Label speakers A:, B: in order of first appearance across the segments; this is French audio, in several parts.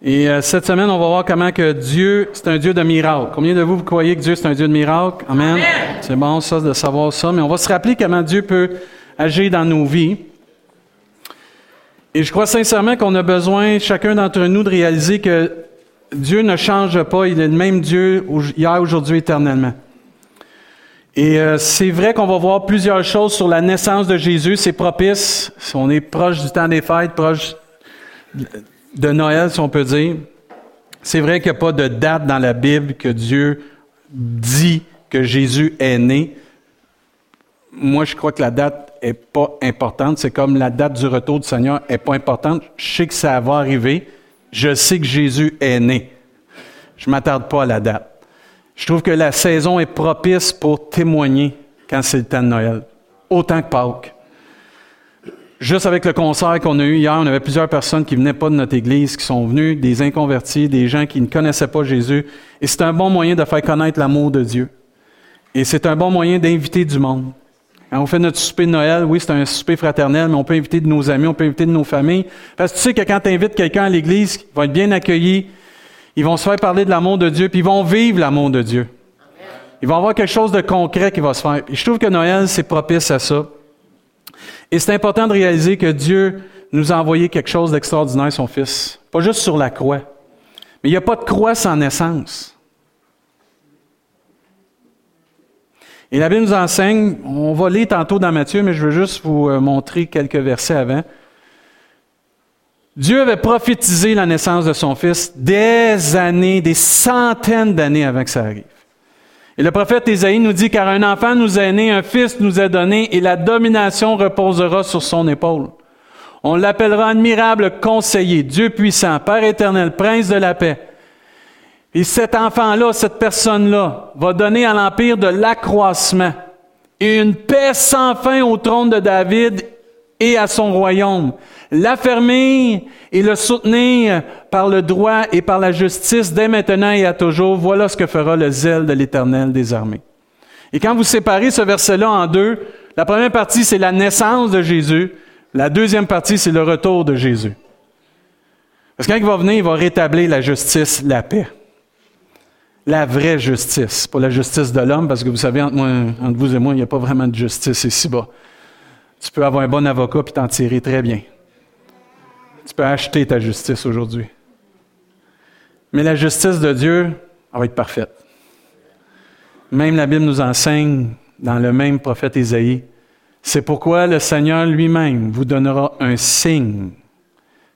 A: Et euh, cette semaine, on va voir comment que Dieu, c'est un Dieu de miracles. Combien de vous, vous croyez que Dieu, c'est un Dieu de miracles? Amen. C'est bon, ça, de savoir ça. Mais on va se rappeler comment Dieu peut agir dans nos vies. Et je crois sincèrement qu'on a besoin, chacun d'entre nous, de réaliser que Dieu ne change pas. Il est le même Dieu hier, aujourd'hui, éternellement. Et euh, c'est vrai qu'on va voir plusieurs choses sur la naissance de Jésus. C'est propice. On est proche du temps des fêtes, proche de Noël, si on peut dire. C'est vrai qu'il n'y a pas de date dans la Bible que Dieu dit que Jésus est né. Moi, je crois que la date est pas importante. C'est comme la date du retour du Seigneur est pas importante. Je sais que ça va arriver. Je sais que Jésus est né. Je m'attarde pas à la date. Je trouve que la saison est propice pour témoigner quand c'est le temps de Noël, autant que Pâques. Juste avec le concert qu'on a eu hier, on avait plusieurs personnes qui venaient pas de notre église, qui sont venues, des inconvertis, des gens qui ne connaissaient pas Jésus. Et c'est un bon moyen de faire connaître l'amour de Dieu. Et c'est un bon moyen d'inviter du monde. Quand on fait notre souper de Noël, oui, c'est un souper fraternel, mais on peut inviter de nos amis, on peut inviter de nos familles. Parce que tu sais que quand tu invites quelqu'un à l'église, il va être bien accueilli, ils vont se faire parler de l'amour de Dieu, puis ils vont vivre l'amour de Dieu. Ils vont avoir quelque chose de concret qui va se faire. Et je trouve que Noël, c'est propice à ça. Et c'est important de réaliser que Dieu nous a envoyé quelque chose d'extraordinaire, son Fils. Pas juste sur la croix. Mais il n'y a pas de croix sans naissance. Et la Bible nous enseigne, on va lire tantôt dans Matthieu, mais je veux juste vous euh, montrer quelques versets avant. Dieu avait prophétisé la naissance de son Fils des années, des centaines d'années avant que ça arrive. Et le prophète Ésaïe nous dit, car un enfant nous est né, un fils nous est donné, et la domination reposera sur son épaule. On l'appellera admirable conseiller, Dieu puissant, Père éternel, prince de la paix. Et cet enfant-là, cette personne-là, va donner à l'empire de l'accroissement et une paix sans fin au trône de David et à son royaume l'affermir et le soutenir par le droit et par la justice dès maintenant et à toujours. Voilà ce que fera le zèle de l'Éternel des armées. Et quand vous séparez ce verset-là en deux, la première partie, c'est la naissance de Jésus. La deuxième partie, c'est le retour de Jésus. Parce que quand il va venir, il va rétablir la justice, la paix. La vraie justice, pas la justice de l'homme, parce que vous savez, entre, entre vous et moi, il n'y a pas vraiment de justice ici-bas. Tu peux avoir un bon avocat et t'en tirer très bien. Tu peux acheter ta justice aujourd'hui. Mais la justice de Dieu, va être parfaite. Même la Bible nous enseigne dans le même prophète Isaïe, c'est pourquoi le Seigneur lui-même vous donnera un signe.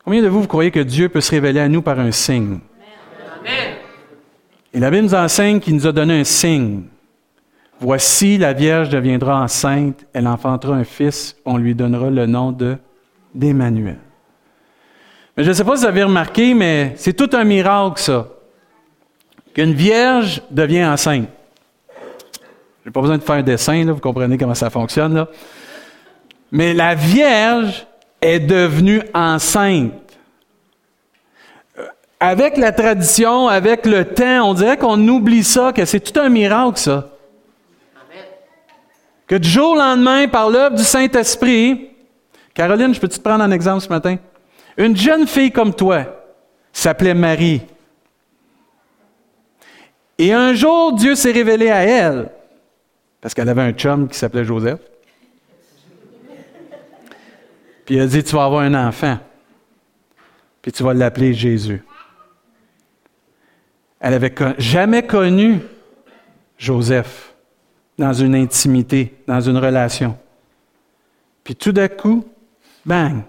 A: Combien de vous, croyez que Dieu peut se révéler à nous par un signe? Et la Bible nous enseigne qu'il nous a donné un signe. Voici, la Vierge deviendra enceinte, elle enfantera un fils, on lui donnera le nom de d'Emmanuel. Je ne sais pas si vous avez remarqué, mais c'est tout un miracle, ça. Qu'une vierge devient enceinte. Je n'ai pas besoin de faire un dessin, là, vous comprenez comment ça fonctionne. Là. Mais la vierge est devenue enceinte. Euh, avec la tradition, avec le temps, on dirait qu'on oublie ça, que c'est tout un miracle, ça. Que du jour au lendemain, par l'œuvre du Saint-Esprit, Caroline, je peux te prendre un exemple ce matin? Une jeune fille comme toi s'appelait Marie. Et un jour, Dieu s'est révélé à elle, parce qu'elle avait un chum qui s'appelait Joseph. Puis il a dit, tu vas avoir un enfant, puis tu vas l'appeler Jésus. Elle avait jamais connu Joseph dans une intimité, dans une relation. Puis tout d'un coup, bang,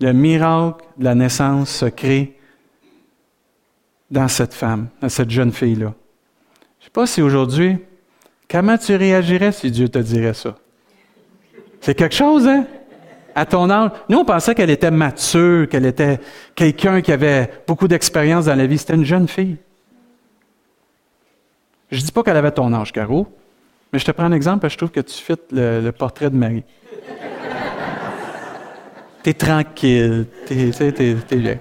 A: le miracle de la naissance se crée dans cette femme, dans cette jeune fille-là. Je ne sais pas si aujourd'hui, comment tu réagirais si Dieu te dirait ça? C'est quelque chose, hein? À ton âge. Nous, on pensait qu'elle était mature, qu'elle était quelqu'un qui avait beaucoup d'expérience dans la vie. C'était une jeune fille. Je ne dis pas qu'elle avait ton âge, Caro, mais je te prends un exemple parce que je trouve que tu fites le portrait de Marie t'es tranquille, t'es, bien.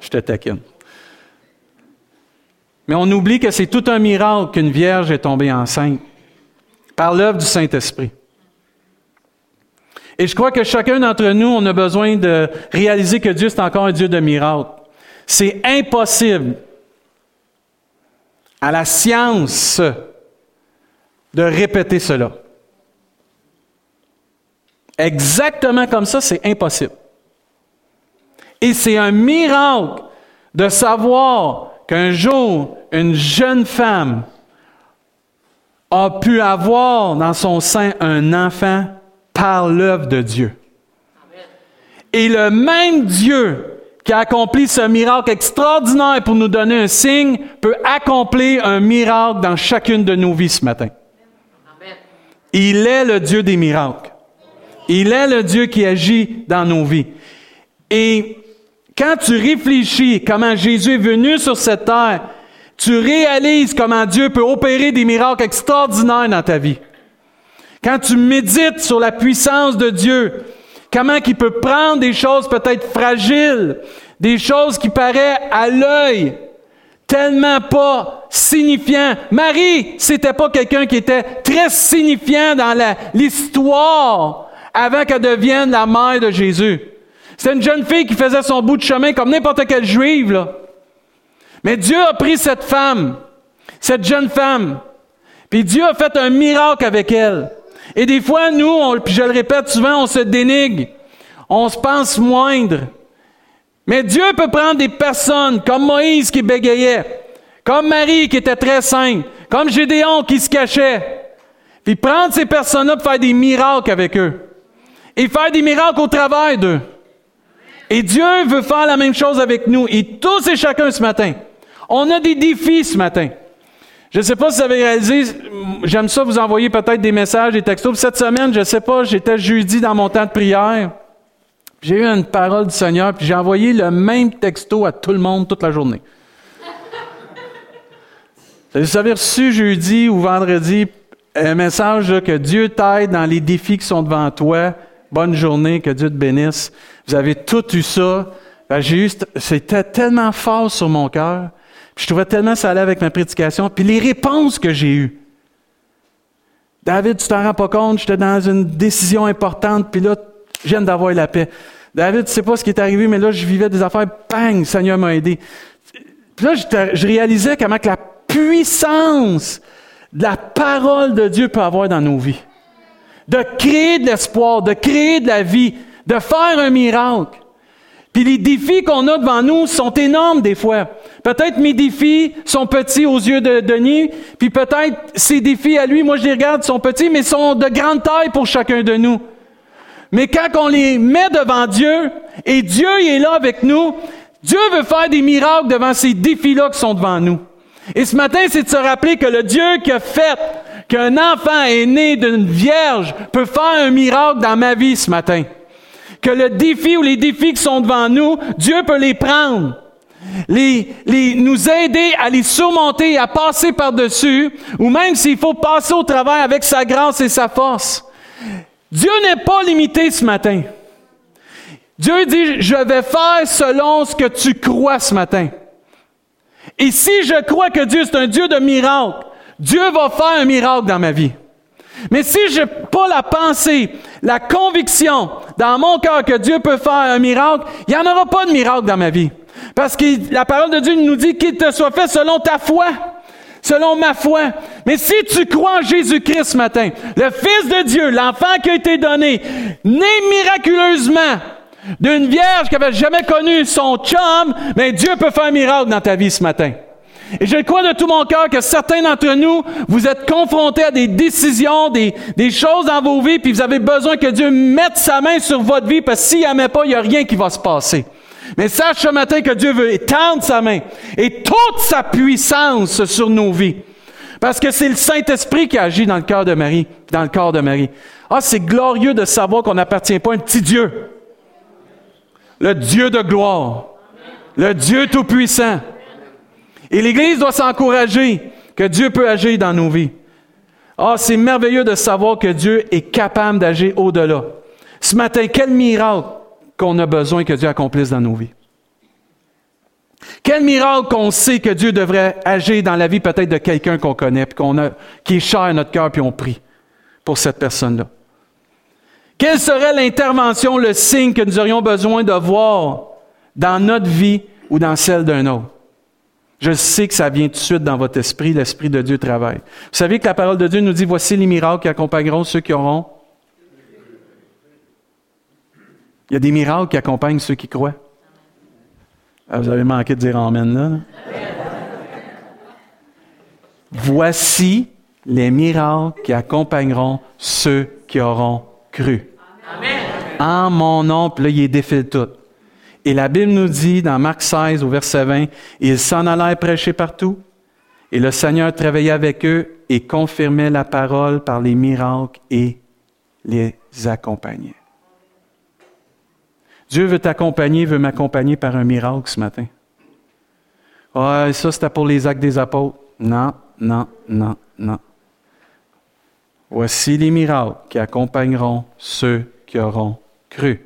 A: Je te taquine. Mais on oublie que c'est tout un miracle qu'une vierge est tombée enceinte par l'œuvre du Saint-Esprit. Et je crois que chacun d'entre nous, on a besoin de réaliser que Dieu, c'est encore un Dieu de miracles. C'est impossible à la science de répéter cela. Exactement comme ça, c'est impossible. Et c'est un miracle de savoir qu'un jour, une jeune femme a pu avoir dans son sein un enfant par l'œuvre de Dieu. Et le même Dieu qui a accompli ce miracle extraordinaire pour nous donner un signe peut accomplir un miracle dans chacune de nos vies ce matin. Il est le Dieu des miracles. Il est le Dieu qui agit dans nos vies. Et quand tu réfléchis comment Jésus est venu sur cette terre, tu réalises comment Dieu peut opérer des miracles extraordinaires dans ta vie. Quand tu médites sur la puissance de Dieu, comment il peut prendre des choses peut-être fragiles, des choses qui paraissent à l'œil tellement pas signifiant. Marie, c'était pas quelqu'un qui était très signifiant dans l'histoire avant qu'elle devienne la mère de Jésus. C'est une jeune fille qui faisait son bout de chemin comme n'importe quelle juive. Mais Dieu a pris cette femme, cette jeune femme, puis Dieu a fait un miracle avec elle. Et des fois, nous, puis je le répète souvent, on se dénigre, on se pense moindre. Mais Dieu peut prendre des personnes comme Moïse qui bégayait, comme Marie qui était très sainte, comme Gédéon qui se cachait, puis prendre ces personnes-là pour faire des miracles avec eux. Et faire des miracles au travers d'eux. Et Dieu veut faire la même chose avec nous. Et tous et chacun ce matin. On a des défis ce matin. Je ne sais pas si vous avez réalisé, j'aime ça vous envoyer peut-être des messages, des textos. Cette semaine, je ne sais pas, j'étais jeudi dans mon temps de prière. J'ai eu une parole du Seigneur, puis j'ai envoyé le même texto à tout le monde toute la journée. Vous avez reçu jeudi ou vendredi un message que Dieu t'aide dans les défis qui sont devant toi. Bonne journée, que Dieu te bénisse. Vous avez tout eu ça. Ben, c'était tellement fort sur mon cœur. Je trouvais tellement ça allait avec ma prédication. Puis les réponses que j'ai eues. David, tu t'en rends pas compte, j'étais dans une décision importante, puis là, je viens d'avoir la paix. David, tu sais pas ce qui est arrivé, mais là, je vivais des affaires, bang, Seigneur m'a aidé. Puis là, je, réalisais comment la puissance de la parole de Dieu peut avoir dans nos vies. De créer de l'espoir, de créer de la vie, de faire un miracle. Puis les défis qu'on a devant nous sont énormes des fois. Peut-être mes défis sont petits aux yeux de Denis, puis peut-être ses défis à lui, moi je les regarde, sont petits, mais sont de grande taille pour chacun de nous. Mais quand on les met devant Dieu, et Dieu est là avec nous, Dieu veut faire des miracles devant ces défis-là qui sont devant nous. Et ce matin, c'est de se rappeler que le Dieu qui a fait qu'un enfant est né d'une vierge peut faire un miracle dans ma vie ce matin que le défi ou les défis qui sont devant nous, Dieu peut les prendre. Les, nous aider à les surmonter, à passer par-dessus, ou même s'il faut passer au travers avec sa grâce et sa force. Dieu n'est pas limité ce matin. Dieu dit, je vais faire selon ce que tu crois ce matin. Et si je crois que Dieu est un Dieu de miracles, Dieu va faire un miracle dans ma vie. Mais si je n'ai pas la pensée, la conviction dans mon cœur que Dieu peut faire un miracle, il n'y en aura pas de miracle dans ma vie. Parce que la parole de Dieu nous dit qu'il te soit fait selon ta foi, selon ma foi. Mais si tu crois en Jésus-Christ ce matin, le Fils de Dieu, l'enfant qui a été donné, né miraculeusement d'une vierge qui n'avait jamais connu son chum, mais Dieu peut faire un miracle dans ta vie ce matin. Et je crois de tout mon cœur que certains d'entre nous, vous êtes confrontés à des décisions, des, choses dans vos vies, puis vous avez besoin que Dieu mette sa main sur votre vie, parce que s'il ne met pas, il n'y a rien qui va se passer. Mais sache ce matin que Dieu veut étendre sa main et toute sa puissance sur nos vies. Parce que c'est le Saint-Esprit qui agit dans le cœur de Marie, dans le corps de Marie. Ah, c'est glorieux de savoir qu'on n'appartient pas à un petit Dieu. Le Dieu de gloire. Le Dieu tout-puissant. Et l'Église doit s'encourager que Dieu peut agir dans nos vies. Ah, c'est merveilleux de savoir que Dieu est capable d'agir au-delà. Ce matin, quel miracle qu'on a besoin que Dieu accomplisse dans nos vies. Quel miracle qu'on sait que Dieu devrait agir dans la vie peut-être de quelqu'un qu'on connaît, puis qui est cher à notre cœur, puis on prie pour cette personne-là. Quelle serait l'intervention, le signe que nous aurions besoin de voir dans notre vie ou dans celle d'un autre? Je sais que ça vient tout de suite dans votre esprit, l'Esprit de Dieu travaille. Vous savez que la parole de Dieu nous dit, voici les miracles qui accompagneront ceux qui auront. Il y a des miracles qui accompagnent ceux qui croient. Ah, vous avez manqué de dire Amen là. Voici les miracles qui accompagneront ceux qui auront cru. Amen. En mon nom, puis là, il défile tout. Et la Bible nous dit dans Marc 16 au verset 20, ils s'en allèrent prêcher partout, et le Seigneur travaillait avec eux et confirmait la parole par les miracles et les accompagnait. Dieu veut t'accompagner, veut m'accompagner par un miracle ce matin. Ah, ça c'était pour les actes des apôtres. Non, non, non, non. Voici les miracles qui accompagneront ceux qui auront cru.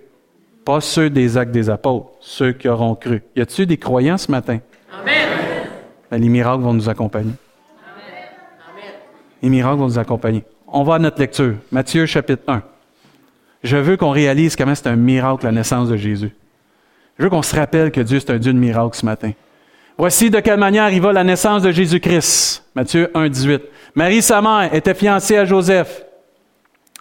A: Pas ceux des actes des apôtres, ceux qui auront cru. Y a-t-il des croyants ce matin? Amen. Ben, les miracles vont nous accompagner. Amen. Les miracles vont nous accompagner. On va à notre lecture. Matthieu chapitre 1. Je veux qu'on réalise comment c'est un miracle la naissance de Jésus. Je veux qu'on se rappelle que Dieu, c'est un Dieu de miracles ce matin. Voici de quelle manière arriva la naissance de Jésus-Christ. Matthieu 1, 18. Marie, sa mère, était fiancée à Joseph.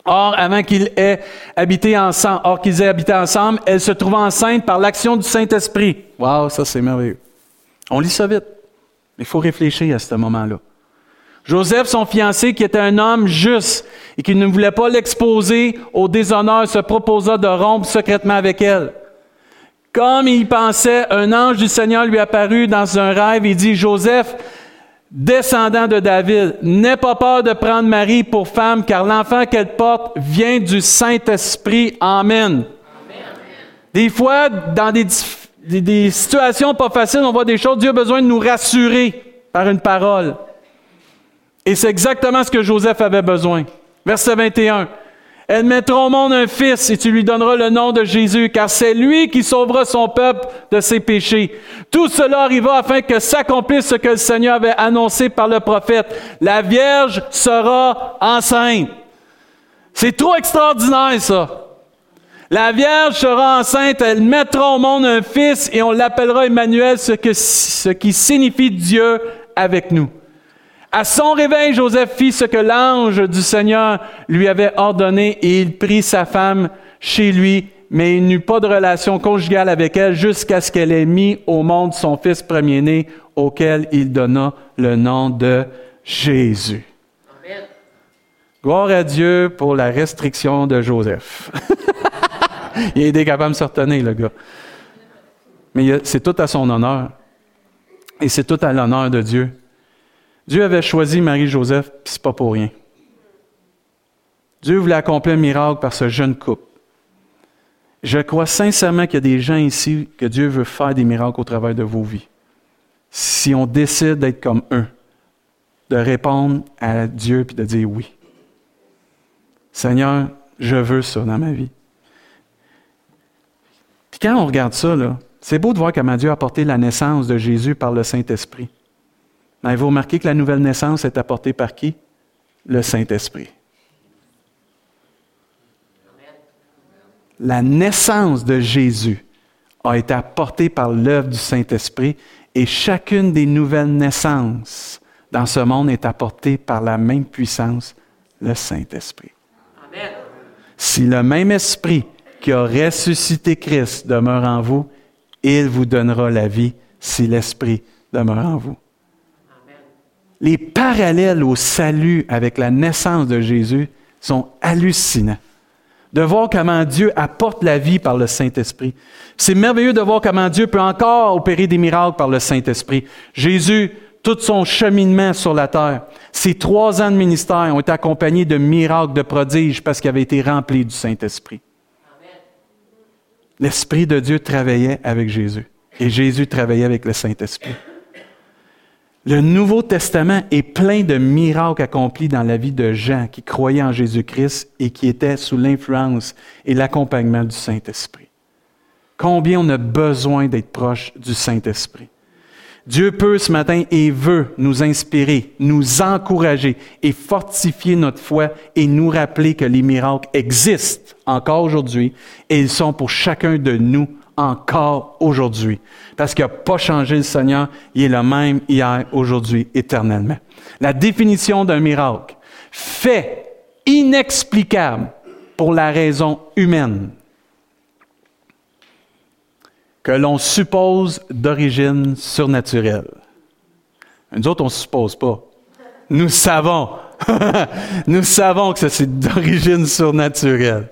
A: Or, avant qu'ils aient habité ensemble, or qu'ils aient habité ensemble, elle se trouva enceinte par l'action du Saint-Esprit. Wow, ça c'est merveilleux. On lit ça vite. Il faut réfléchir à ce moment-là. Joseph, son fiancé, qui était un homme juste et qui ne voulait pas l'exposer au déshonneur, se proposa de rompre secrètement avec elle. Comme il pensait, un ange du Seigneur lui apparut dans un rêve et dit, Joseph, descendant de David, n'aie pas peur de prendre Marie pour femme, car l'enfant qu'elle porte vient du Saint-Esprit. Amen. Des fois, dans des, des, situations pas faciles, on voit des choses, Dieu a besoin de nous rassurer par une parole. Et c'est exactement ce que Joseph avait besoin. Verset 21. Elle mettra au monde un fils et tu lui donneras le nom de Jésus, car c'est lui qui sauvera son peuple de ses péchés. Tout cela arriva afin que s'accomplisse ce que le Seigneur avait annoncé par le prophète. La Vierge sera enceinte. C'est trop extraordinaire, ça. La Vierge sera enceinte, elle mettra au monde un fils et on l'appellera Emmanuel, ce, ce qui signifie Dieu avec nous. À son réveil, Joseph fit ce que l'ange du Seigneur lui avait ordonné et il prit sa femme chez lui, mais il n'eut pas de relation conjugale avec elle jusqu'à ce qu'elle ait mis au monde son fils premier-né auquel il donna le nom de Jésus. Amen. Gloire à Dieu pour la restriction de Joseph. il est capable de se retenir, le gars. Mais c'est tout à son honneur. Et c'est tout à l'honneur de Dieu. Dieu avait choisi Marie-Joseph, puis c'est pas pour rien. Dieu voulait accomplir un miracle par ce jeune couple. Je crois sincèrement qu'il y a des gens ici que Dieu veut faire des miracles au travers de vos vies. Si on décide d'être comme eux, de répondre à Dieu puis de dire oui. Seigneur, je veux ça dans ma vie. Puis quand on regarde ça, c'est beau de voir comment Dieu a apporté la naissance de Jésus par le Saint-Esprit. Mais vous remarquez que la nouvelle naissance est apportée par qui? Le Saint-Esprit. La naissance de Jésus a été apportée par l'œuvre du Saint-Esprit et chacune des nouvelles naissances dans ce monde est apportée par la même puissance, le Saint-Esprit. Si le même Esprit qui a ressuscité Christ demeure en vous, il vous donnera la vie si l'Esprit demeure en vous les parallèles au salut avec la naissance de Jésus sont hallucinants. De voir comment Dieu apporte la vie par le Saint-Esprit. C'est merveilleux de voir comment Dieu peut encore opérer des miracles par le Saint-Esprit. Jésus, tout son cheminement sur la terre, ses trois ans de ministère ont été accompagnés de miracles, de prodiges, parce qu'il avait été rempli du Saint-Esprit. L'Esprit de Dieu travaillait avec Jésus et Jésus travaillait avec le Saint-Esprit. Le Nouveau Testament est plein de miracles accomplis dans la vie de gens qui croyaient en Jésus-Christ et qui étaient sous l'influence et l'accompagnement du Saint-Esprit. Combien on a besoin d'être proche du Saint-Esprit. Dieu peut ce matin et veut nous inspirer, nous encourager et fortifier notre foi et nous rappeler que les miracles existent encore aujourd'hui et ils sont pour chacun de nous encore aujourd'hui. Parce qu'il n'a pas changé le Seigneur, il est le même hier, aujourd'hui, éternellement. La définition d'un miracle, fait inexplicable pour la raison humaine, que l'on suppose d'origine surnaturelle. Nous autres, on ne suppose pas. Nous savons. Nous savons que c'est d'origine surnaturelle.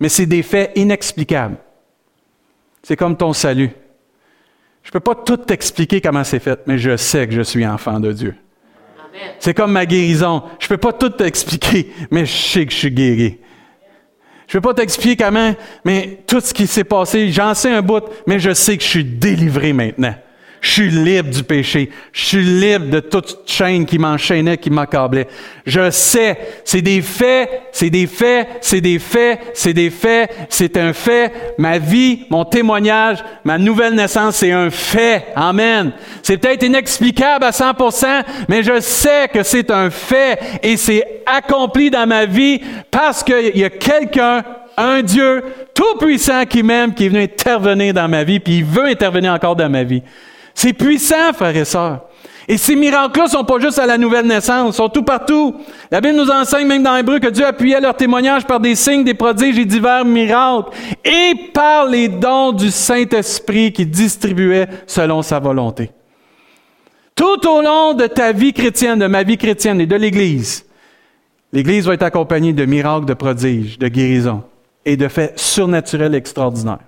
A: Mais c'est des faits inexplicables. C'est comme ton salut. Je ne peux pas tout t'expliquer comment c'est fait, mais je sais que je suis enfant de Dieu. C'est comme ma guérison. Je ne peux pas tout t'expliquer, mais je sais que je suis guéri. Je ne peux pas t'expliquer comment, mais tout ce qui s'est passé, j'en sais un bout, mais je sais que je suis délivré maintenant. Je suis libre du péché. Je suis libre de toute chaîne qui m'enchaînait, qui m'accablait. Je sais, c'est des faits, c'est des faits, c'est des faits, c'est des faits, c'est un fait. Ma vie, mon témoignage, ma nouvelle naissance, c'est un fait. Amen. C'est peut-être inexplicable à 100%, mais je sais que c'est un fait et c'est accompli dans ma vie parce qu'il y a quelqu'un un Dieu tout-puissant qui m'aime, qui est venu intervenir dans ma vie, puis il veut intervenir encore dans ma vie. C'est puissant, frères et sœurs. Et ces miracles-là sont pas juste à la nouvelle naissance, sont tout partout. La Bible nous enseigne même dans Hébreu que Dieu appuyait leur témoignage par des signes, des prodiges et divers miracles, et par les dons du Saint-Esprit qui distribuait selon sa volonté. Tout au long de ta vie chrétienne, de ma vie chrétienne et de l'Église, l'Église va être accompagnée de miracles, de prodiges, de guérisons et de faits surnaturels extraordinaires.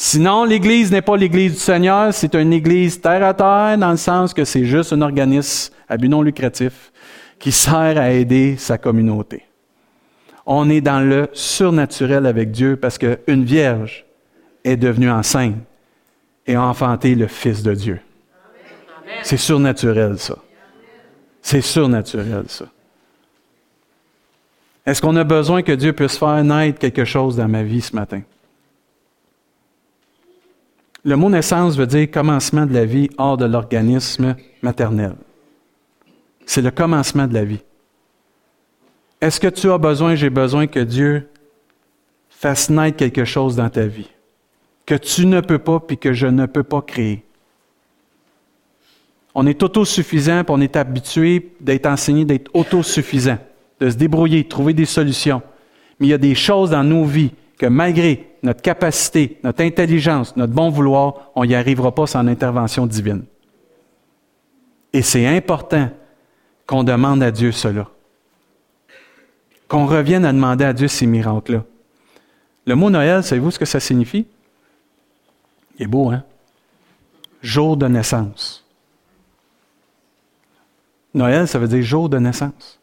A: Sinon, l'Église n'est pas l'Église du Seigneur, c'est une Église terre à terre, dans le sens que c'est juste un organisme à but non lucratif qui sert à aider sa communauté. On est dans le surnaturel avec Dieu parce qu'une vierge est devenue enceinte et a enfanté le Fils de Dieu. C'est surnaturel, ça. C'est surnaturel, ça. Est-ce qu'on a besoin que Dieu puisse faire naître quelque chose dans ma vie ce matin? Le mot naissance veut dire commencement de la vie hors de l'organisme maternel. C'est le commencement de la vie. Est-ce que tu as besoin, j'ai besoin que Dieu fasse naître quelque chose dans ta vie que tu ne peux pas puis que je ne peux pas créer? On est autosuffisant, puis on est habitué d'être enseigné d'être autosuffisant, de se débrouiller, de trouver des solutions. Mais il y a des choses dans nos vies que malgré notre capacité, notre intelligence, notre bon vouloir, on n'y arrivera pas sans intervention divine. Et c'est important qu'on demande à Dieu cela. Qu'on revienne à demander à Dieu ces miracles-là. Le mot Noël, savez-vous ce que ça signifie? Il est beau, hein? Jour de naissance. Noël, ça veut dire jour de naissance.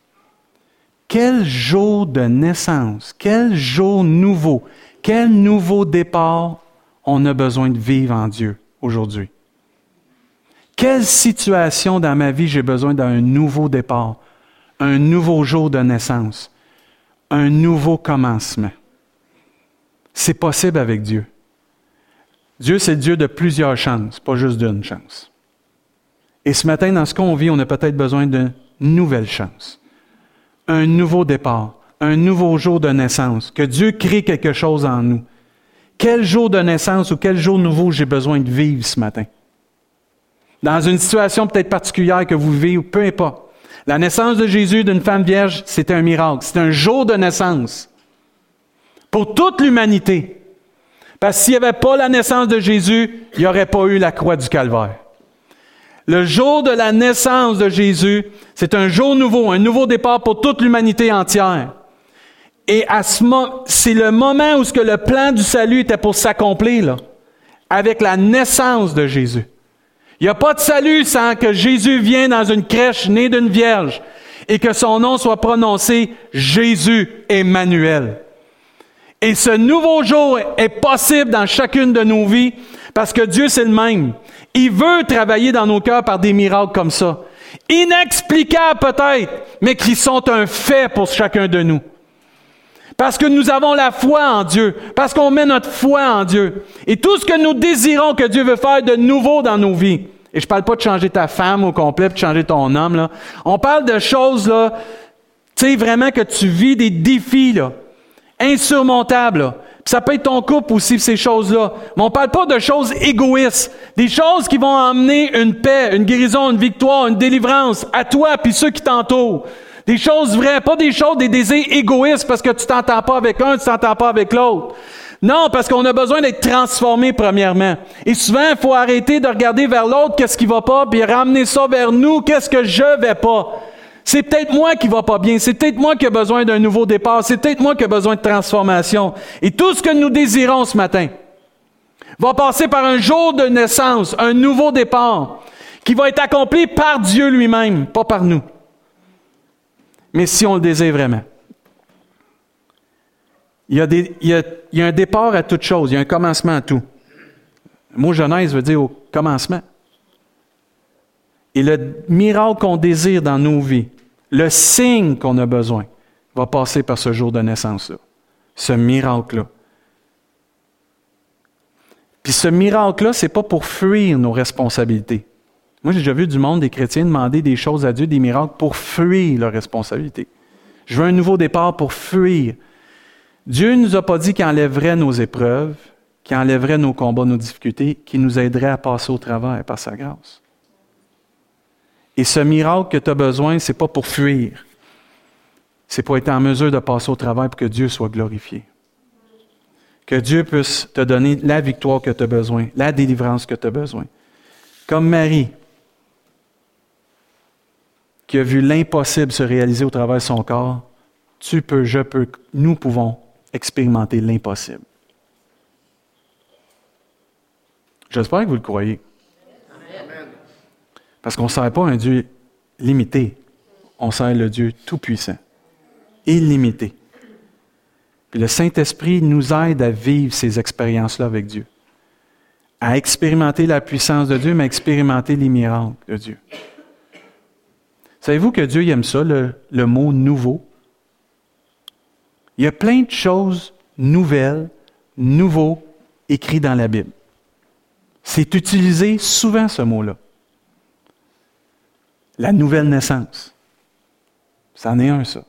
A: Quel jour de naissance, quel jour nouveau, quel nouveau départ on a besoin de vivre en Dieu aujourd'hui? Quelle situation dans ma vie j'ai besoin d'un nouveau départ, un nouveau jour de naissance, un nouveau commencement? C'est possible avec Dieu. Dieu, c'est Dieu de plusieurs chances, pas juste d'une chance. Et ce matin, dans ce qu'on vit, on a peut-être besoin d'une nouvelle chance un nouveau départ, un nouveau jour de naissance, que Dieu crée quelque chose en nous. Quel jour de naissance ou quel jour nouveau j'ai besoin de vivre ce matin? Dans une situation peut-être particulière que vous vivez, ou peu importe. La naissance de Jésus d'une femme vierge, c'est un miracle. C'est un jour de naissance pour toute l'humanité. Parce que s'il n'y avait pas la naissance de Jésus, il n'y aurait pas eu la croix du calvaire. Le jour de la naissance de Jésus, c'est un jour nouveau, un nouveau départ pour toute l'humanité entière. Et à ce moment, c'est le moment où ce que le plan du salut était pour s'accomplir, avec la naissance de Jésus. Il n'y a pas de salut sans que Jésus vienne dans une crèche née d'une vierge et que son nom soit prononcé Jésus Emmanuel. Et ce nouveau jour est possible dans chacune de nos vies parce que Dieu, c'est le même. Il veut travailler dans nos cœurs par des miracles comme ça. Inexplicables peut-être, mais qui sont un fait pour chacun de nous. Parce que nous avons la foi en Dieu, parce qu'on met notre foi en Dieu. Et tout ce que nous désirons que Dieu veut faire de nouveau dans nos vies. Et je parle pas de changer ta femme au complet, de changer ton homme. Là. On parle de choses, là, tu sais, vraiment que tu vis des défis insurmontables. Ça peut être ton couple aussi, ces choses-là. Mais on ne parle pas de choses égoïstes. Des choses qui vont emmener une paix, une guérison, une victoire, une délivrance à toi puis ceux qui t'entourent. Des choses vraies, pas des choses, des désirs égoïstes parce que tu t'entends pas avec un, tu t'entends pas avec l'autre. Non, parce qu'on a besoin d'être transformé premièrement. Et souvent, il faut arrêter de regarder vers l'autre, qu'est-ce qui va pas, puis ramener ça vers nous, qu'est-ce que je vais pas. C'est peut-être moi qui va pas bien. C'est peut-être moi qui ai besoin d'un nouveau départ. C'est peut-être moi qui ai besoin de transformation. Et tout ce que nous désirons ce matin va passer par un jour de naissance, un nouveau départ, qui va être accompli par Dieu lui-même, pas par nous. Mais si on le désire vraiment. Il y, a il, y a, un départ à toute chose, il y a un commencement à tout. Le mot Genèse veut dire au commencement. Et le miracle qu'on désire dans nos vies, le signe qu'on a besoin va passer par ce jour de naissance-là, ce miracle-là. Puis ce miracle-là, ce n'est pas pour fuir nos responsabilités. Moi, j'ai déjà vu du monde, des chrétiens, demander des choses à Dieu, des miracles, pour fuir leurs responsabilités. Je veux un nouveau départ pour fuir. Dieu ne nous a pas dit qu'il enlèverait nos épreuves, qu'il enlèverait nos combats, nos difficultés, qu'il nous aiderait à passer au travers par sa grâce. Et ce miracle que tu as besoin, ce n'est pas pour fuir. C'est pour être en mesure de passer au travail pour que Dieu soit glorifié. Que Dieu puisse te donner la victoire que tu as besoin, la délivrance que tu as besoin. Comme Marie, qui a vu l'impossible se réaliser au travers de son corps, tu peux, je peux, nous pouvons expérimenter l'impossible. J'espère que vous le croyez. Parce qu'on ne sert pas un Dieu limité, on sert le Dieu tout-puissant, illimité. Puis le Saint-Esprit nous aide à vivre ces expériences-là avec Dieu, à expérimenter la puissance de Dieu, mais à expérimenter les miracles de Dieu. Savez-vous que Dieu aime ça, le, le mot nouveau? Il y a plein de choses nouvelles, nouveaux, écrits dans la Bible. C'est utilisé souvent ce mot-là la nouvelle naissance. C'en est un, ça.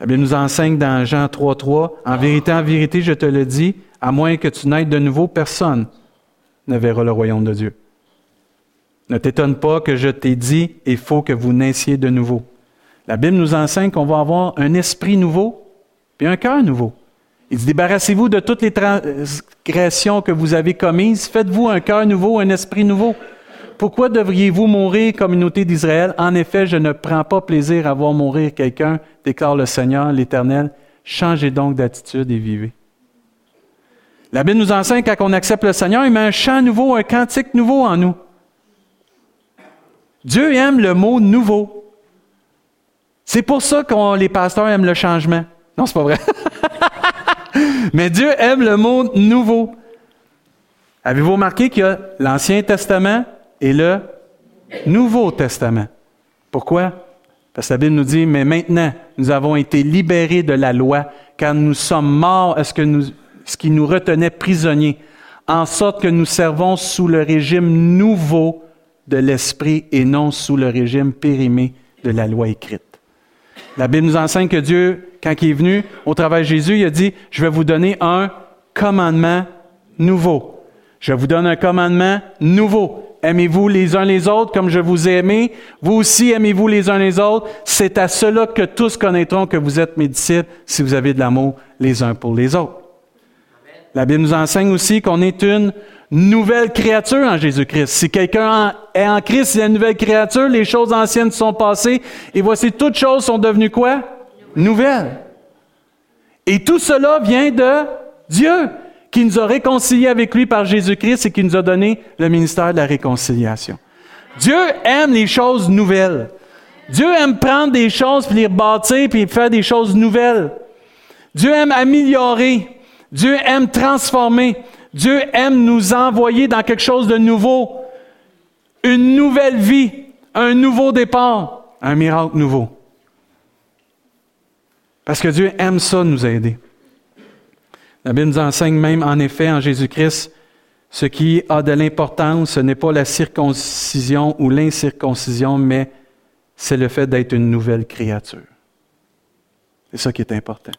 A: La Bible nous enseigne dans Jean 3.3, En vérité, en vérité, je te le dis, à moins que tu naisses de nouveau, personne ne verra le royaume de Dieu. Ne t'étonne pas que je t'ai dit, il faut que vous naissiez de nouveau. La Bible nous enseigne qu'on va avoir un esprit nouveau, puis un cœur nouveau. Il dit, débarrassez-vous de toutes les transgressions que vous avez commises, faites-vous un cœur nouveau, un esprit nouveau. Pourquoi devriez-vous mourir, communauté d'Israël? En effet, je ne prends pas plaisir à voir mourir quelqu'un, déclare le Seigneur, l'Éternel. Changez donc d'attitude et vivez. La Bible nous enseigne quand on accepte le Seigneur, il met un chant nouveau, un cantique nouveau en nous. Dieu aime le mot nouveau. C'est pour ça que les pasteurs aiment le changement. Non, c'est pas vrai. Mais Dieu aime le mot nouveau. Avez-vous remarqué qu'il y a l'Ancien Testament, et le Nouveau Testament. Pourquoi? Parce que la Bible nous dit, mais maintenant, nous avons été libérés de la loi, car nous sommes morts à ce, que ce qui nous retenait prisonniers, en sorte que nous servons sous le régime nouveau de l'Esprit et non sous le régime périmé de la loi écrite. La Bible nous enseigne que Dieu, quand il est venu au travers de Jésus, il a dit, je vais vous donner un commandement nouveau. Je vous donne un commandement nouveau. Aimez-vous les uns les autres comme je vous ai aimé? Vous aussi aimez-vous les uns les autres? C'est à cela que tous connaîtront que vous êtes mes disciples si vous avez de l'amour les uns pour les autres. La Bible nous enseigne aussi qu'on est une nouvelle créature en Jésus-Christ. Si quelqu'un est en Christ, il est une nouvelle créature, les choses anciennes sont passées, et voici toutes choses sont devenues quoi? Nouvelles. Et tout cela vient de Dieu qui nous a réconciliés avec lui par Jésus-Christ et qui nous a donné le ministère de la réconciliation. Dieu aime les choses nouvelles. Dieu aime prendre des choses, puis les rebâtir, puis faire des choses nouvelles. Dieu aime améliorer. Dieu aime transformer. Dieu aime nous envoyer dans quelque chose de nouveau. Une nouvelle vie, un nouveau départ, un miracle nouveau. Parce que Dieu aime ça nous aider. La Bible nous enseigne même, en effet, en Jésus-Christ, ce qui a de l'importance, ce n'est pas la circoncision ou l'incirconcision, mais c'est le fait d'être une nouvelle créature. C'est ça qui est important.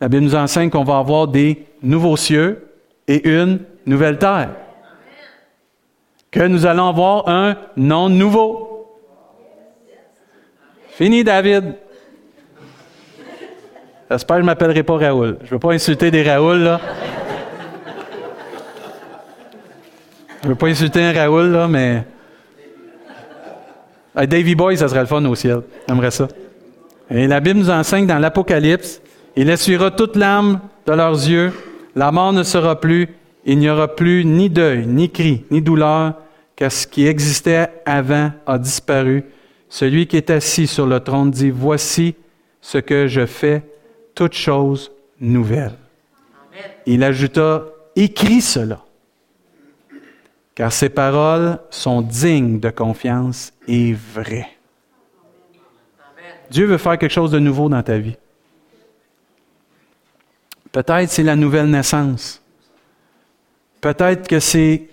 A: La Bible nous enseigne qu'on va avoir des nouveaux cieux et une nouvelle terre. Que nous allons avoir un nom nouveau. Fini, David. J'espère que je ne m'appellerai pas Raoul. Je ne veux pas insulter des Raoul, là. Je ne veux pas insulter un Raoul, là, mais. Davy Boy, ça serait le fun au ciel. J'aimerais ça. Et la Bible nous enseigne dans l'Apocalypse il essuiera toute l'âme de leurs yeux, la mort ne sera plus, il n'y aura plus ni deuil, ni cri, ni douleur, car ce qui existait avant a disparu. Celui qui est assis sur le trône dit, Voici ce que je fais, toute chose nouvelle. Il ajouta, Écris cela, car ces paroles sont dignes de confiance et vraies. Dieu veut faire quelque chose de nouveau dans ta vie. Peut-être c'est la nouvelle naissance. Peut-être que c'est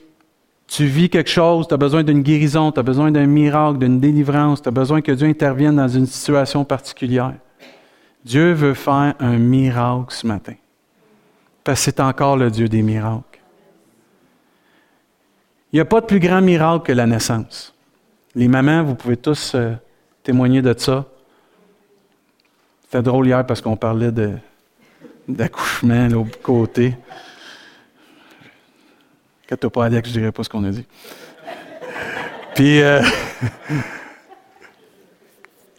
A: tu vis quelque chose, tu as besoin d'une guérison, tu as besoin d'un miracle, d'une délivrance, tu as besoin que Dieu intervienne dans une situation particulière. Dieu veut faire un miracle ce matin. Parce que c'est encore le Dieu des miracles. Il n'y a pas de plus grand miracle que la naissance. Les mamans, vous pouvez tous euh, témoigner de ça. C'était drôle hier parce qu'on parlait de, d'accouchement, l'autre côté. Quand t'as pas Alex, je dirais pas ce qu'on a dit. Puis, euh,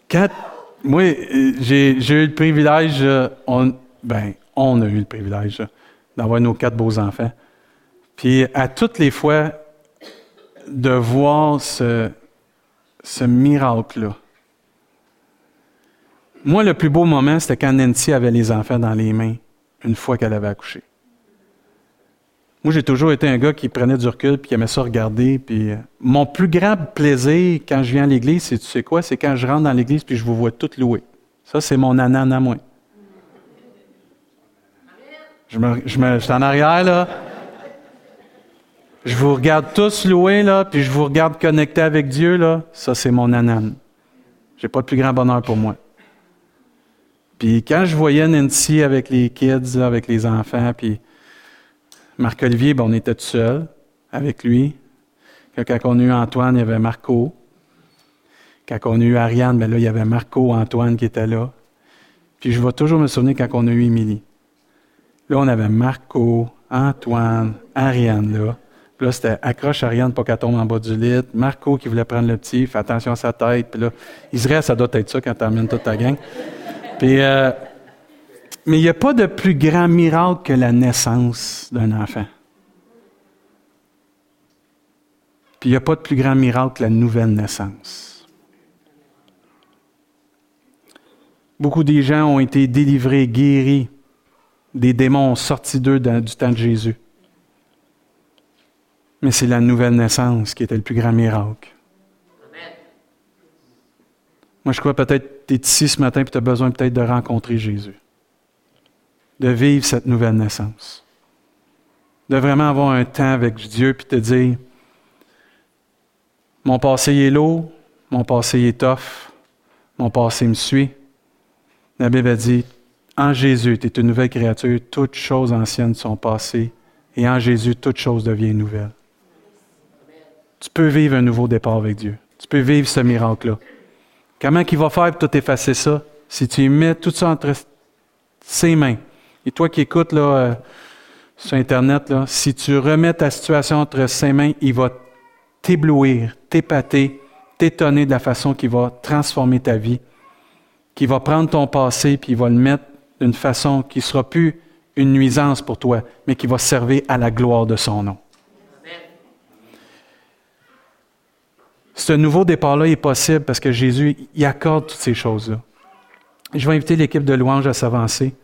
A: quand, moi, j'ai, eu le privilège, on, ben, on a eu le privilège d'avoir nos quatre beaux enfants. Puis, à toutes les fois, de voir ce miracle-là. Moi, le plus beau moment, c'était quand Nancy avait les enfants dans les mains, une fois qu'elle avait accouché. Moi, j'ai toujours été un gars qui prenait du recul puis qui aimait ça regarder. Puis, euh, mon plus grand plaisir quand je viens à l'église, c'est tu sais quoi? C'est quand je rentre dans l'église puis je vous vois toutes louer. Ça, c'est mon anan à moi. Je, me, suis en arrière, là. Je vous regarde tous louer, là, puis je vous regarde connecter avec Dieu, là. Ça, c'est mon anan. J'ai pas de plus grand bonheur pour moi. Puis quand je voyais Nancy avec les kids, avec les enfants, puis Marc-Olivier, ben, on était tout seul avec lui. Quand on a eu Antoine, il y avait Marco. Quand on a eu Ariane, ben là, il y avait Marco, Antoine qui était là. Puis je vais toujours me souvenir quand on a eu Émilie. Là, on avait Marco, Antoine, Ariane là. Puis là, c'était accroche Ariane pour qu'elle tombe en bas du lit. Marco qui voulait prendre le petit, fait attention à sa tête. Puis là, Israël, ça doit être ça quand tu amènes toute ta gang. Euh, mais il n'y a pas de plus grand miracle que la naissance d'un enfant. Puis il n'y a pas de plus grand miracle que la nouvelle naissance. Beaucoup des gens ont été délivrés, guéris. Des démons ont sorti d'eux du temps de Jésus. Mais c'est la nouvelle naissance qui était le plus grand miracle. Moi, je crois peut-être que tu es ici ce matin et tu as besoin peut-être de rencontrer Jésus. De vivre cette nouvelle naissance. De vraiment avoir un temps avec Dieu puis te dire Mon passé est lourd, mon passé est tough, mon passé me suit. La Bible a dit En Jésus, tu es une nouvelle créature, toutes choses anciennes sont passées et en Jésus, toute chose devient nouvelle. Tu peux vivre un nouveau départ avec Dieu. Tu peux vivre ce miracle-là. Comment il va faire pour tout effacer ça? Si tu mets tout ça entre ses mains. Et toi qui écoutes là, euh, sur Internet, si tu remets ta situation entre ses mains, il va t'éblouir, t'épater, t'étonner de la façon qu'il va transformer ta vie, qu'il va prendre ton passé puis il va le mettre d'une façon qui ne sera plus une nuisance pour toi, mais qui va servir à la gloire de son nom. Ce nouveau départ-là est possible parce que Jésus y accorde toutes ces choses-là. Je vais inviter l'équipe de louange à s'avancer.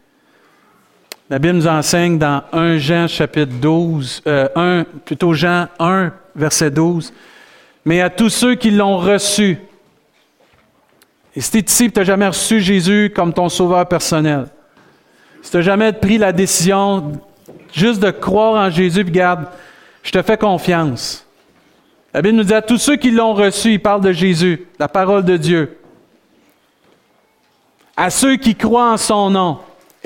A: La Bible nous enseigne dans 1 Jean chapitre 12, 1, euh, plutôt Jean 1, verset 12, mais à tous ceux qui l'ont reçu. Et si tu es ici tu n'as jamais reçu Jésus comme ton sauveur personnel, si tu n'as jamais pris la décision juste de croire en Jésus, puis garde, je te fais confiance. La Bible nous dit à tous ceux qui l'ont reçu, il parle de Jésus, la parole de Dieu. À ceux qui croient en son nom.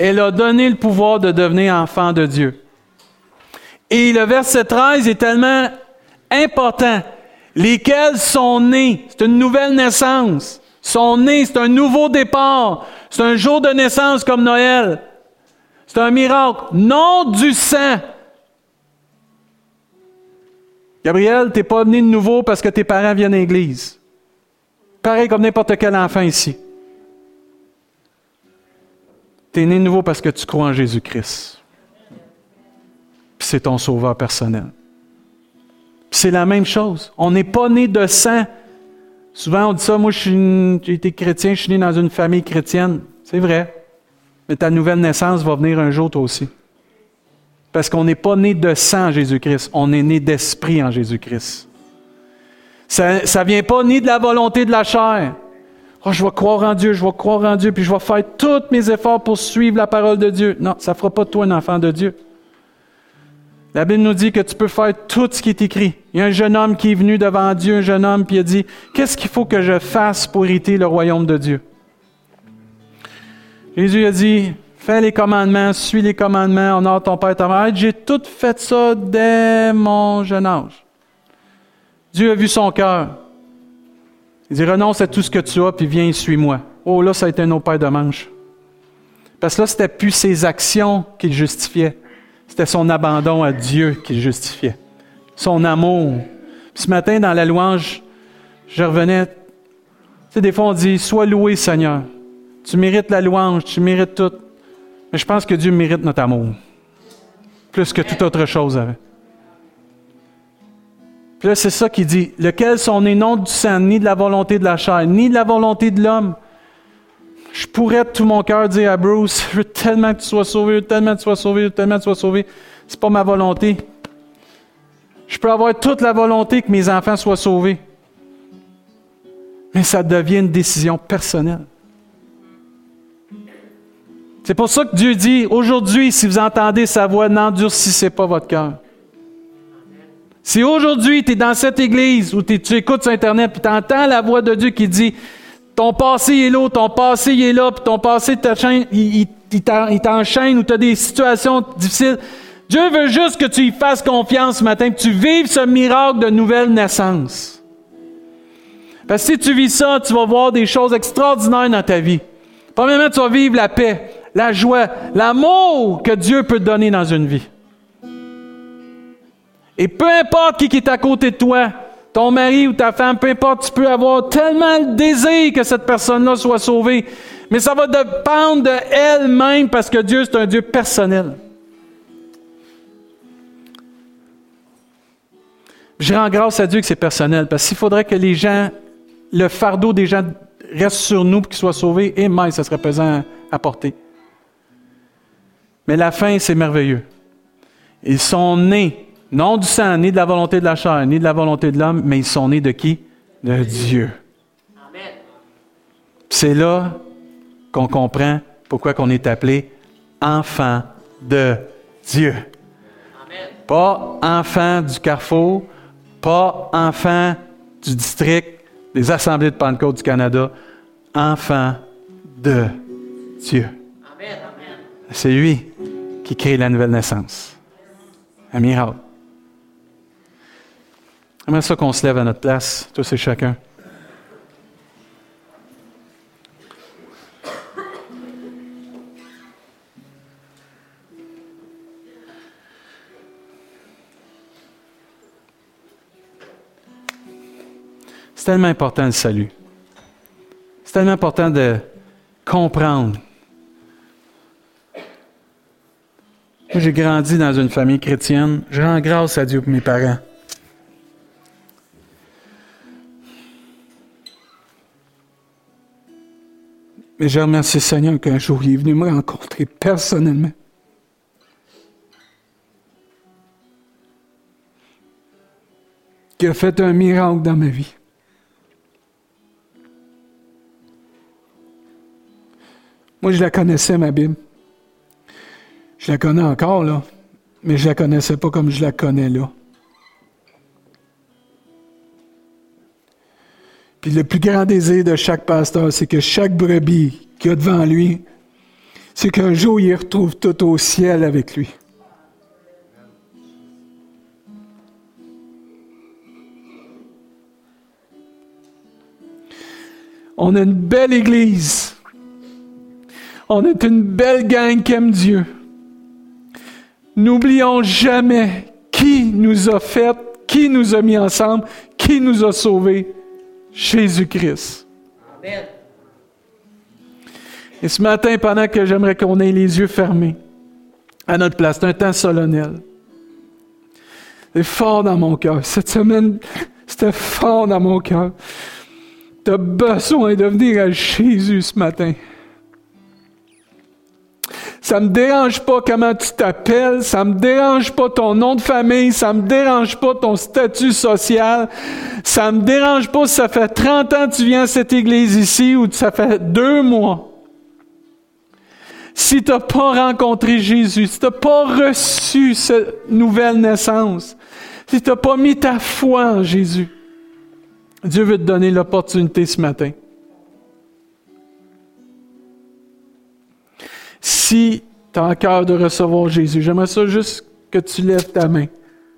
A: Elle a donné le pouvoir de devenir enfant de Dieu. Et le verset 13 est tellement important. Lesquels sont nés, c'est une nouvelle naissance. Sont nés, c'est un nouveau départ. C'est un jour de naissance comme Noël. C'est un miracle. Non du sang. Gabriel, t'es pas né de nouveau parce que tes parents viennent à l'église. Pareil comme n'importe quel enfant ici. Tu es né nouveau parce que tu crois en Jésus-Christ. c'est ton sauveur personnel. c'est la même chose. On n'est pas né de sang. Souvent, on dit ça, moi, j'ai été chrétien, je suis né dans une famille chrétienne. C'est vrai. Mais ta nouvelle naissance va venir un jour, toi aussi. Parce qu'on n'est pas né de sang en Jésus-Christ, on est né d'esprit en Jésus-Christ. Ça ne vient pas ni de la volonté de la chair. Oh, je vais croire en Dieu, je vais croire en Dieu, puis je vais faire tous mes efforts pour suivre la parole de Dieu. Non, ça ne fera pas de toi un enfant de Dieu. La Bible nous dit que tu peux faire tout ce qui est écrit. Il y a un jeune homme qui est venu devant Dieu, un jeune homme, puis il a dit, qu'est-ce qu'il faut que je fasse pour hériter le royaume de Dieu? Jésus a dit, fais les commandements, suis les commandements, honore ton père et ta mère. J'ai tout fait ça dès mon jeune âge. Dieu a vu son cœur. Il dit, renonce à tout ce que tu as, puis viens, suis-moi. Oh, là, ça a été un autre de manches. Parce que là, c'était plus ses actions qu'il justifiait. C'était son abandon à Dieu qu'il justifiait. Son amour. Puis ce matin, dans la louange, je revenais. Tu sais, des fois, on dit, sois loué, Seigneur. Tu mérites la louange, tu mérites tout. Mais je pense que Dieu mérite notre amour. Plus que toute autre chose. Avec. Puis là, c'est ça qu'il dit. Lequel sont nés non du sang, ni de la volonté de la chair, ni de la volonté de l'homme? Je pourrais de tout mon cœur dire à Bruce, je veux tellement que tu sois sauvé, je veux tellement que tu sois sauvé, je veux tellement que tu sois sauvé. C'est pas ma volonté. Je peux avoir toute la volonté que mes enfants soient sauvés. Mais ça devient une décision personnelle. C'est pour ça que Dieu dit, aujourd'hui, si vous entendez sa voix, n'endurcissez pas votre cœur. Si aujourd'hui tu es dans cette église où tu écoutes sur Internet et tu entends la voix de Dieu qui dit Ton passé est là, ton passé est là, puis ton passé il, il t'enchaîne ou tu as des situations difficiles. Dieu veut juste que tu y fasses confiance ce matin, que tu vives ce miracle de nouvelle naissance. Parce que si tu vis ça, tu vas voir des choses extraordinaires dans ta vie. Premièrement, tu vas vivre la paix, la joie, l'amour que Dieu peut donner dans une vie. Et peu importe qui est à côté de toi, ton mari ou ta femme, peu importe, tu peux avoir tellement le désir que cette personne-là soit sauvée. Mais ça va dépendre d'elle-même parce que Dieu, c'est un Dieu personnel. Je rends grâce à Dieu que c'est personnel parce qu'il faudrait que les gens, le fardeau des gens reste sur nous pour qu'ils soient sauvés, et mais ça serait pesant à porter. Mais la fin, c'est merveilleux. Ils sont nés non du sang, ni de la volonté de la chair, ni de la volonté de l'homme, mais ils sont nés de qui? De Dieu. C'est là qu'on comprend pourquoi on est appelé enfant de Dieu. Pas enfant du carrefour, pas enfant du district des assemblées de Pentecôte du Canada, enfant de Dieu. C'est lui qui crée la nouvelle naissance. Un miracle. J'aimerais ça qu'on se lève à notre place, tous et chacun. C'est tellement important le salut. C'est tellement important de comprendre. Moi, j'ai grandi dans une famille chrétienne. Je rends grâce à Dieu pour mes parents. Mais je remercie Seigneur qu'un jour il est venu me rencontrer personnellement. Qui a fait un miracle dans ma vie. Moi, je la connaissais, ma Bible. Je la connais encore, là. Mais je la connaissais pas comme je la connais là. Puis le plus grand désir de chaque pasteur, c'est que chaque brebis qu'il a devant lui,
B: c'est qu'un jour, il retrouve tout au ciel avec lui. On a une belle église. On est une belle gang qui aime Dieu. N'oublions jamais qui nous a fait, qui nous a mis ensemble, qui nous a sauvés. Jésus-Christ. Amen. Et ce matin, pendant que j'aimerais qu'on ait les yeux fermés à notre place, c'est un temps solennel. C'est fort dans mon cœur. Cette semaine, c'était fort dans mon cœur. Tu as besoin de venir à Jésus ce matin. Ça me dérange pas comment tu t'appelles, ça me dérange pas ton nom de famille, ça me dérange pas ton statut social, ça me dérange pas si ça fait 30 ans que tu viens à cette église ici ou ça fait deux mois. Si tu n'as pas rencontré Jésus, si tu n'as pas reçu cette nouvelle naissance, si tu n'as pas mis ta foi en Jésus, Dieu veut te donner l'opportunité ce matin. Si tu as un cœur de recevoir Jésus, j'aimerais ça juste que tu lèves ta main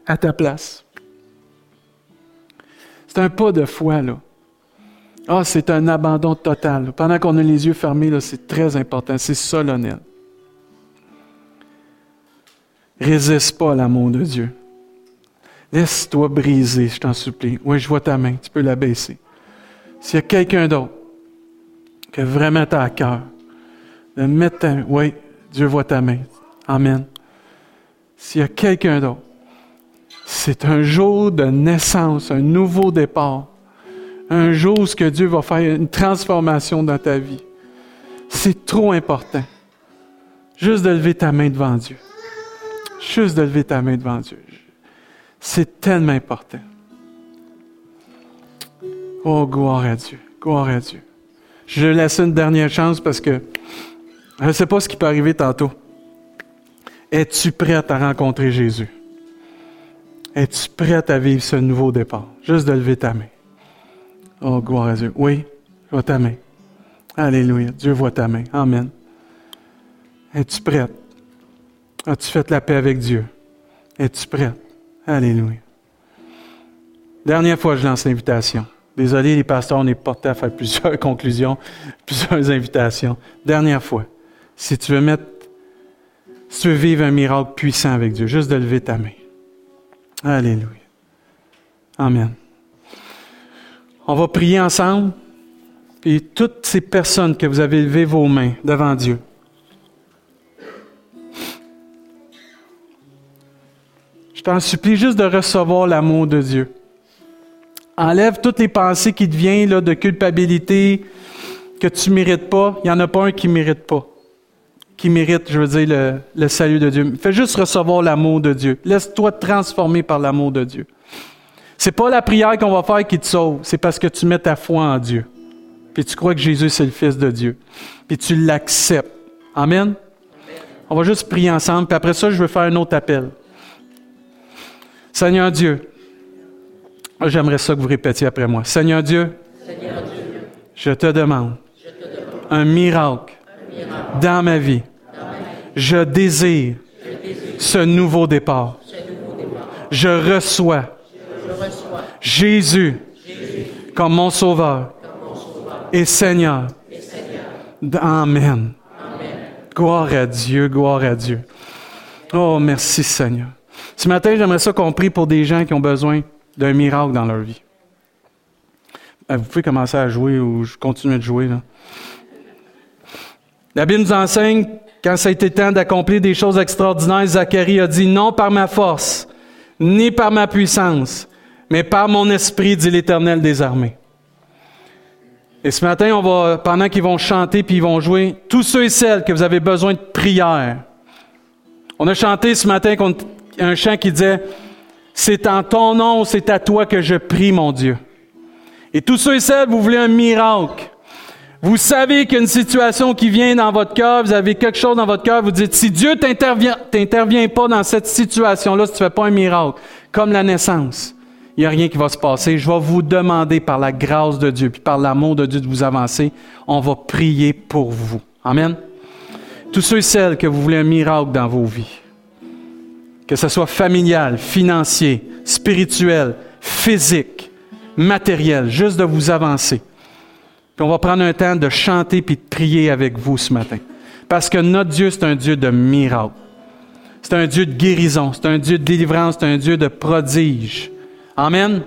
B: à ta place. C'est un pas de foi, là. Ah, c'est un abandon total. Pendant qu'on a les yeux fermés, là, c'est très important, c'est solennel. Résiste pas à l'amour de Dieu. Laisse-toi briser, je t'en supplie. Oui, je vois ta main, tu peux la baisser. S'il y a quelqu'un d'autre que vraiment tu as à cœur de mettre ta main, oui, Dieu voit ta main. Amen. S'il y a quelqu'un d'autre, c'est un jour de naissance, un nouveau départ. Un jour où que Dieu va faire une transformation dans ta vie. C'est trop important. Juste de lever ta main devant Dieu. Juste de lever ta main devant Dieu. C'est tellement important. Oh, gloire à Dieu. Gloire à Dieu. Je laisse une dernière chance parce que je ne sais pas ce qui peut arriver tantôt. Es-tu prête à rencontrer Jésus? Es-tu prête à vivre ce nouveau départ? Juste de lever ta main. Oh, gloire à Dieu. Oui, je vois ta main. Alléluia. Dieu voit ta main. Amen. Es-tu prête? As-tu fait la paix avec Dieu? Es-tu prête? Alléluia. Dernière fois, je lance l'invitation. Désolé, les pasteurs, on est portés à faire plusieurs conclusions, plusieurs invitations. Dernière fois. Si tu veux mettre, si tu veux vivre un miracle puissant avec Dieu, juste de lever ta main. Alléluia. Amen. On va prier ensemble. Et toutes ces personnes que vous avez levé vos mains devant Dieu, je t'en supplie juste de recevoir l'amour de Dieu. Enlève toutes les pensées qui te viennent de culpabilité, que tu ne mérites pas. Il n'y en a pas un qui ne mérite pas. Qui mérite, je veux dire, le, salut de Dieu. Fais juste recevoir l'amour de Dieu. Laisse-toi transformer par l'amour de Dieu. C'est pas la prière qu'on va faire qui te sauve, c'est parce que tu mets ta foi en Dieu. Puis tu crois que Jésus, c'est le Fils de Dieu. Puis tu l'acceptes. Amen? On va juste prier ensemble, puis après ça, je vais faire un autre appel. Seigneur Dieu, j'aimerais ça que vous répétiez après moi. Seigneur Dieu, je, te demande, un, miracle dans ma vie. Je, désire ce nouveau départ. Je reçois Jésus, comme mon sauveur, et, Seigneur. Amen. Gloire à Dieu, gloire à Dieu. Oh, merci Seigneur. Ce matin, j'aimerais ça qu'on prie pour des gens qui ont besoin d'un miracle dans leur vie. Euh, vous pouvez commencer à jouer ou je continue de jouer. La Bible nous enseigne, quand ça a été temps d'accomplir des choses extraordinaires, Zacharie a dit non par ma force, ni par ma puissance, mais par mon esprit, dit l'Éternel des armées. Et ce matin, on va, pendant qu'ils vont chanter puis ils vont jouer, tous ceux et celles que vous avez besoin de prière. On a chanté ce matin un chant qui disait, c'est en ton nom, c'est à toi que je prie, mon Dieu. Et tous ceux et celles, vous voulez un miracle. Vous savez qu'il situation qui vient dans votre cœur, vous avez quelque chose dans votre cœur, vous dites, si Dieu t'intervient, t'intervient pas dans cette situation-là, si tu fais pas un miracle, comme la naissance, il n'y a rien qui va se passer. Je vais vous demander par la grâce de Dieu, puis par l'amour de Dieu de vous avancer. On va prier pour vous. Amen.
A: Tous ceux et celles que vous voulez un miracle dans vos vies, que ce soit familial, financier, spirituel, physique, matériel, juste de vous avancer. Puis on va prendre un temps de chanter puis de prier avec vous ce matin. Parce que notre Dieu, c'est un Dieu de miracle. C'est un Dieu de guérison, c'est un Dieu de délivrance, c'est un Dieu de prodige. Amen.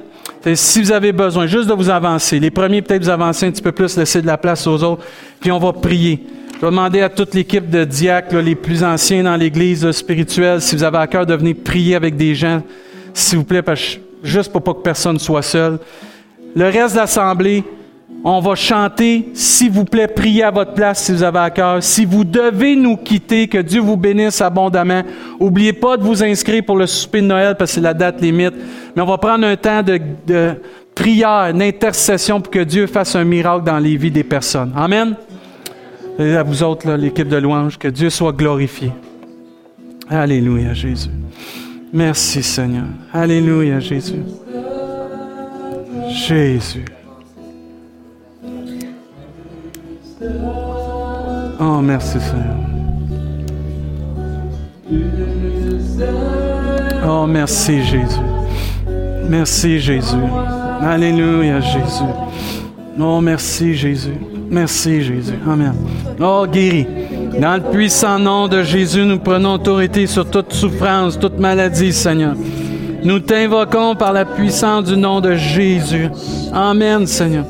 A: Si vous avez besoin juste de vous avancer, les premiers peut-être vous avancer un petit peu plus, laisser de la place aux autres, puis on va prier. Je vais demander à toute l'équipe de diacres, les plus anciens dans l'Église spirituelle, si vous avez à cœur de venir prier avec des gens, s'il vous plaît, juste pour pas que personne soit seul. Le reste de l'Assemblée, on va chanter, s'il vous plaît, priez à votre place si vous avez à cœur. Si vous devez nous quitter, que Dieu vous bénisse abondamment. N'oubliez pas de vous inscrire pour le souper de Noël parce que c'est la date limite. Mais on va prendre un temps de, prière, d'intercession pour que Dieu fasse un miracle dans les vies des personnes. Amen. À vous autres, l'équipe de louange, que Dieu soit glorifié. Alléluia, Jésus. Merci, Seigneur. Alléluia, Jésus. Jésus. Oh, merci Seigneur. Oh, merci Jésus. Merci Jésus. Alléluia Jésus. Oh, merci Jésus. Merci Jésus. Amen. Oh, guéri. Dans le puissant nom de Jésus, nous prenons autorité sur toute souffrance, toute maladie, Seigneur. Nous t'invoquons par la puissance du nom de Jésus. Amen, Seigneur.